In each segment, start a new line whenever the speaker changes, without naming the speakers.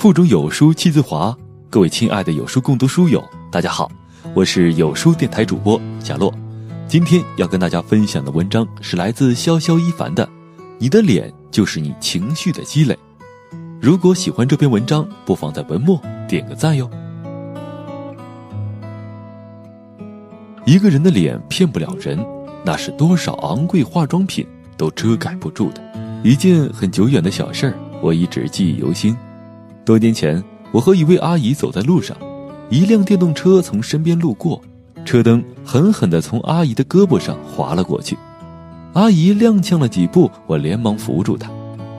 腹中有书气自华，各位亲爱的有书共读书友，大家好，我是有书电台主播贾洛。今天要跟大家分享的文章是来自潇潇一凡的《你的脸就是你情绪的积累》。如果喜欢这篇文章，不妨在文末点个赞哟。一个人的脸骗不了人，那是多少昂贵化妆品都遮盖不住的。一件很久远的小事儿，我一直记忆犹新。多年前，我和一位阿姨走在路上，一辆电动车从身边路过，车灯狠狠地从阿姨的胳膊上划了过去。阿姨踉跄了几步，我连忙扶住她。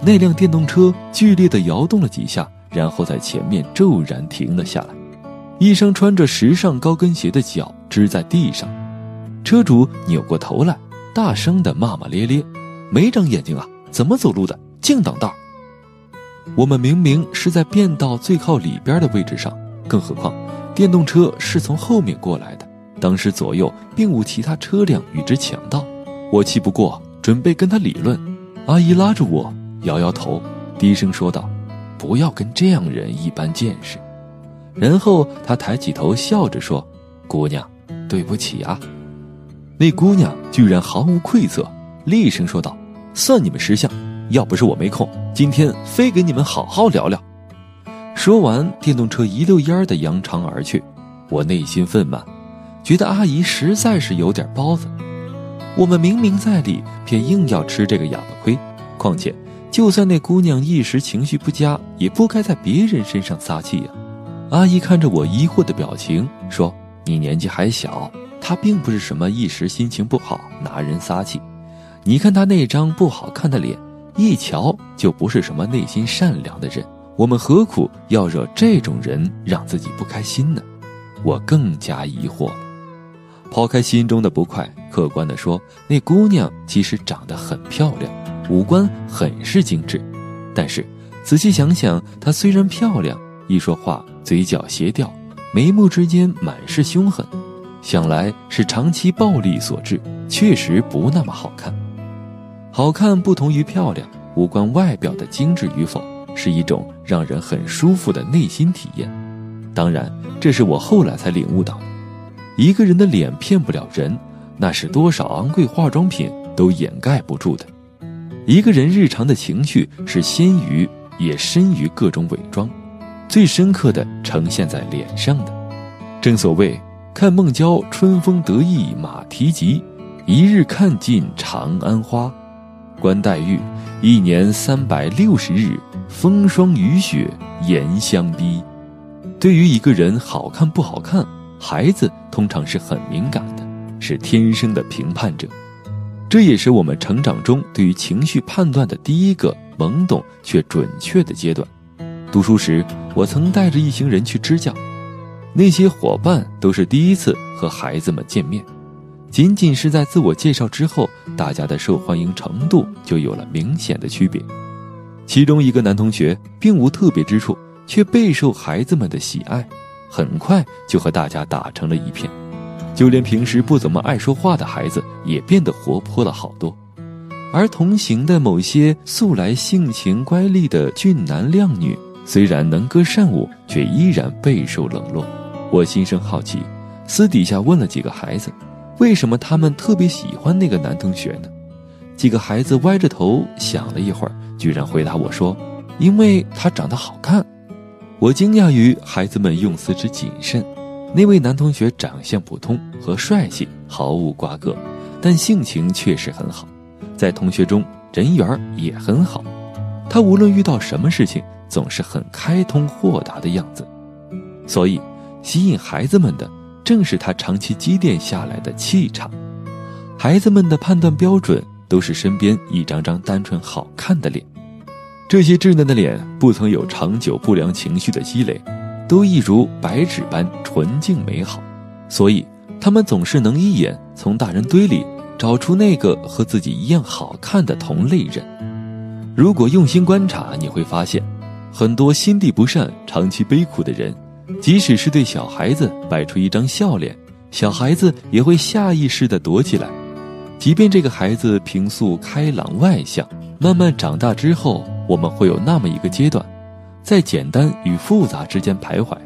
那辆电动车剧烈地摇动了几下，然后在前面骤然停了下来，一双穿着时尚高跟鞋的脚支在地上。车主扭过头来，大声地骂骂咧咧：“没长眼睛啊，怎么走路的？净挡道！”我们明明是在变道最靠里边的位置上，更何况电动车是从后面过来的，当时左右并无其他车辆与之抢道。我气不过，准备跟他理论。阿姨拉住我，摇摇头，低声说道：“不要跟这样人一般见识。”然后她抬起头，笑着说：“姑娘，对不起啊。”那姑娘居然毫无愧色，厉声说道：“算你们识相。”要不是我没空，今天非给你们好好聊聊。说完，电动车一溜烟儿的扬长而去。我内心愤懑，觉得阿姨实在是有点包子。我们明明在理，偏硬要吃这个哑巴亏。况且，就算那姑娘一时情绪不佳，也不该在别人身上撒气呀。阿姨看着我疑惑的表情，说：“你年纪还小，她并不是什么一时心情不好拿人撒气。你看她那张不好看的脸。”一瞧就不是什么内心善良的人，我们何苦要惹这种人让自己不开心呢？我更加疑惑了。抛开心中的不快，客观的说，那姑娘其实长得很漂亮，五官很是精致。但是仔细想想，她虽然漂亮，一说话嘴角斜掉，眉目之间满是凶狠，想来是长期暴力所致，确实不那么好看。好看不同于漂亮，无关外表的精致与否，是一种让人很舒服的内心体验。当然，这是我后来才领悟到的。一个人的脸骗不了人，那是多少昂贵化妆品都掩盖不住的。一个人日常的情绪是先于也深于各种伪装，最深刻的呈现在脸上的。正所谓，看孟郊春风得意马蹄疾，一日看尽长安花。关黛玉，一年三百六十日，风霜雨雪严相逼。对于一个人好看不好看，孩子通常是很敏感的，是天生的评判者。这也是我们成长中对于情绪判断的第一个懵懂却准确的阶段。读书时，我曾带着一行人去支教，那些伙伴都是第一次和孩子们见面。仅仅是在自我介绍之后，大家的受欢迎程度就有了明显的区别。其中一个男同学并无特别之处，却备受孩子们的喜爱，很快就和大家打成了一片。就连平时不怎么爱说话的孩子也变得活泼了好多。而同行的某些素来性情乖戾的俊男靓女，虽然能歌善舞，却依然备受冷落。我心生好奇，私底下问了几个孩子。为什么他们特别喜欢那个男同学呢？几个孩子歪着头想了一会儿，居然回答我说：“因为他长得好看。”我惊讶于孩子们用词之谨慎。那位男同学长相普通，和帅气毫无瓜葛，但性情确实很好，在同学中人缘也很好。他无论遇到什么事情，总是很开通豁达的样子，所以吸引孩子们的。正是他长期积淀下来的气场，孩子们的判断标准都是身边一张张单纯好看的脸，这些稚嫩的脸不曾有长久不良情绪的积累，都一如白纸般纯净美好，所以他们总是能一眼从大人堆里找出那个和自己一样好看的同类人。如果用心观察，你会发现，很多心地不善、长期悲苦的人。即使是对小孩子摆出一张笑脸，小孩子也会下意识地躲起来。即便这个孩子平素开朗外向，慢慢长大之后，我们会有那么一个阶段，在简单与复杂之间徘徊，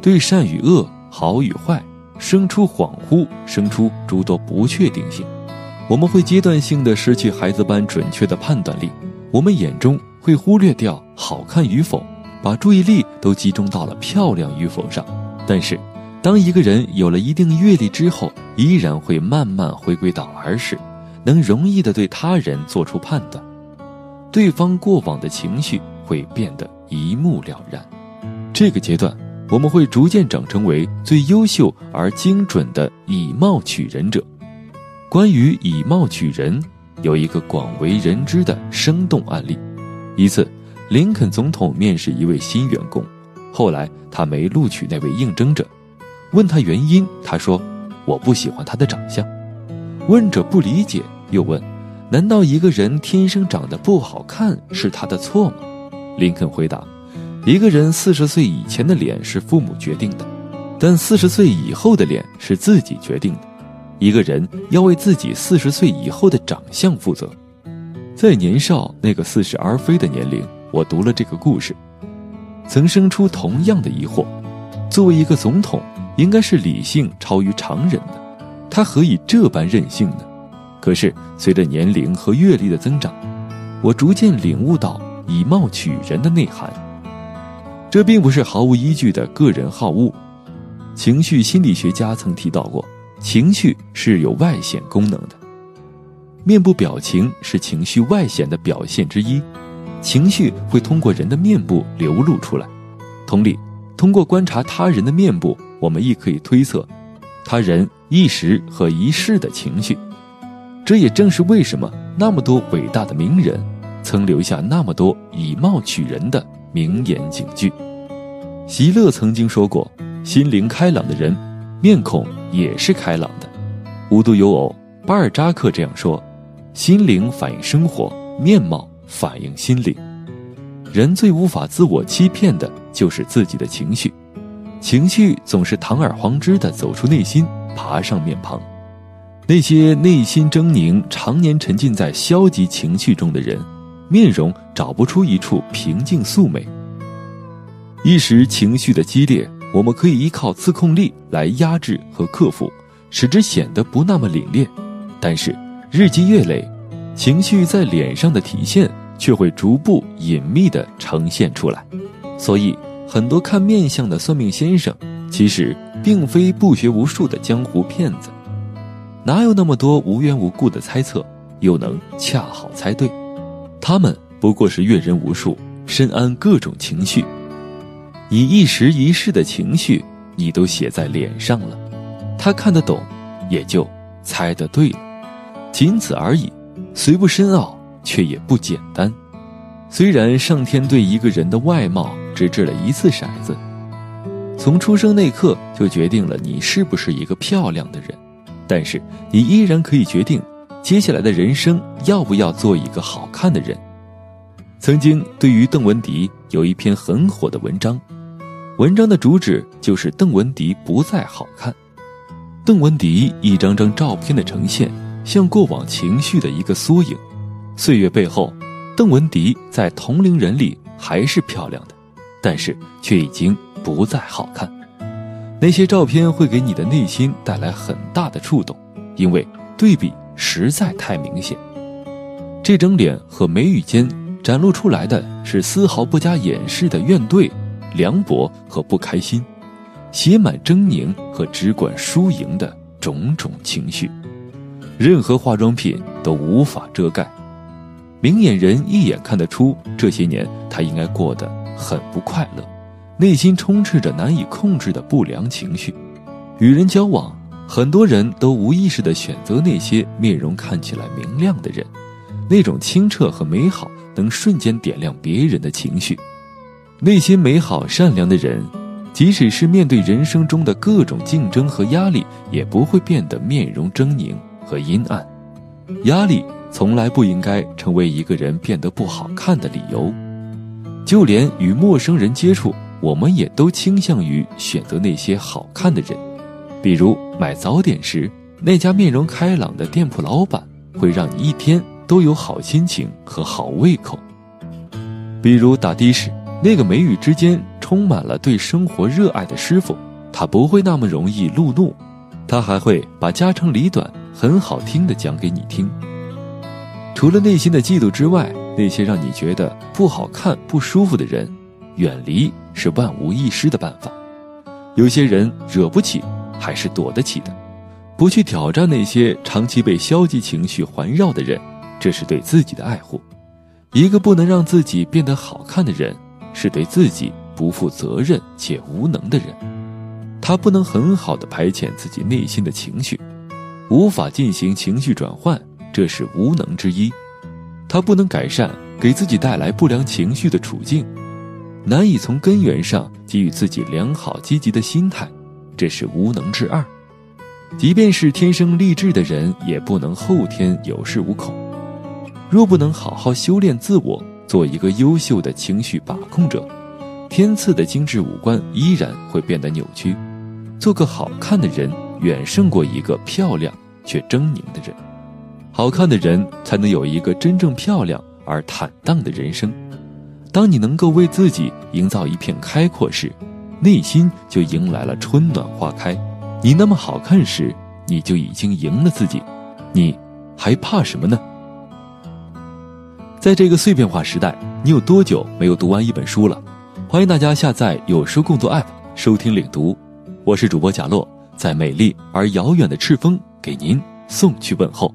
对善与恶、好与坏生出恍惚，生出诸多不确定性。我们会阶段性的失去孩子般准确的判断力，我们眼中会忽略掉好看与否，把注意力都集中到了漂亮与否上。但是，当一个人有了一定阅历之后，依然会慢慢回归到儿时，能容易的对他人做出判断，对方过往的情绪会变得一目了然。这个阶段，我们会逐渐长成为最优秀而精准的以貌取人者。关于以貌取人，有一个广为人知的生动案例：一次，林肯总统面试一位新员工，后来他没录取那位应征者。问他原因，他说：“我不喜欢他的长相。”问者不理解，又问：“难道一个人天生长得不好看是他的错吗？”林肯回答：“一个人四十岁以前的脸是父母决定的，但四十岁以后的脸是自己决定的。一个人要为自己四十岁以后的长相负责。”在年少那个似是而非的年龄，我读了这个故事，曾生出同样的疑惑：作为一个总统。应该是理性超于常人的，他何以这般任性呢？可是随着年龄和阅历的增长，我逐渐领悟到以貌取人的内涵。这并不是毫无依据的个人好恶。情绪心理学家曾提到过，情绪是有外显功能的，面部表情是情绪外显的表现之一，情绪会通过人的面部流露出来。同理，通过观察他人的面部。我们亦可以推测，他人一时和一世的情绪。这也正是为什么那么多伟大的名人，曾留下那么多以貌取人的名言警句。席勒曾经说过：“心灵开朗的人，面孔也是开朗的。”无独有偶，巴尔扎克这样说：“心灵反映生活，面貌反映心灵。人最无法自我欺骗的，就是自己的情绪。”情绪总是堂而皇之的走出内心，爬上面庞。那些内心狰狞、常年沉浸在消极情绪中的人，面容找不出一处平静素美。一时情绪的激烈，我们可以依靠自控力来压制和克服，使之显得不那么凛冽。但是日积月累，情绪在脸上的体现却会逐步隐秘地呈现出来。所以。很多看面相的算命先生，其实并非不学无术的江湖骗子，哪有那么多无缘无故的猜测，又能恰好猜对？他们不过是阅人无数，深谙各种情绪，你一时一世的情绪，你都写在脸上了，他看得懂，也就猜得对了，仅此而已，虽不深奥，却也不简单。虽然上天对一个人的外貌，只掷了一次骰子，从出生那刻就决定了你是不是一个漂亮的人，但是你依然可以决定接下来的人生要不要做一个好看的人。曾经对于邓文迪有一篇很火的文章，文章的主旨就是邓文迪不再好看。邓文迪一张张照片的呈现，像过往情绪的一个缩影。岁月背后，邓文迪在同龄人里还是漂亮的。但是却已经不再好看，那些照片会给你的内心带来很大的触动，因为对比实在太明显。这张脸和眉宇间展露出来的是丝毫不加掩饰的怨怼、凉薄和不开心，写满狰狞和只管输赢的种种情绪，任何化妆品都无法遮盖。明眼人一眼看得出，这些年他应该过得。很不快乐，内心充斥着难以控制的不良情绪。与人交往，很多人都无意识地选择那些面容看起来明亮的人，那种清澈和美好能瞬间点亮别人的情绪。那些美好善良的人，即使是面对人生中的各种竞争和压力，也不会变得面容狰狞和阴暗。压力从来不应该成为一个人变得不好看的理由。就连与陌生人接触，我们也都倾向于选择那些好看的人，比如买早点时，那家面容开朗的店铺老板会让你一天都有好心情和好胃口；比如打的士，那个眉宇之间充满了对生活热爱的师傅，他不会那么容易路怒，他还会把家长里短很好听的讲给你听。除了内心的嫉妒之外，那些让你觉得不好看、不舒服的人，远离是万无一失的办法。有些人惹不起，还是躲得起的。不去挑战那些长期被消极情绪环绕的人，这是对自己的爱护。一个不能让自己变得好看的人，是对自己不负责任且无能的人。他不能很好的排遣自己内心的情绪，无法进行情绪转换，这是无能之一。他不能改善给自己带来不良情绪的处境，难以从根源上给予自己良好积极的心态，这是无能之二。即便是天生丽质的人，也不能后天有恃无恐。若不能好好修炼自我，做一个优秀的情绪把控者，天赐的精致五官依然会变得扭曲。做个好看的人，远胜过一个漂亮却狰狞的人。好看的人才能有一个真正漂亮而坦荡的人生。当你能够为自己营造一片开阔时，内心就迎来了春暖花开。你那么好看时，你就已经赢了自己，你还怕什么呢？在这个碎片化时代，你有多久没有读完一本书了？欢迎大家下载有书共读 App 收听领读，我是主播贾洛，在美丽而遥远的赤峰给您送去问候。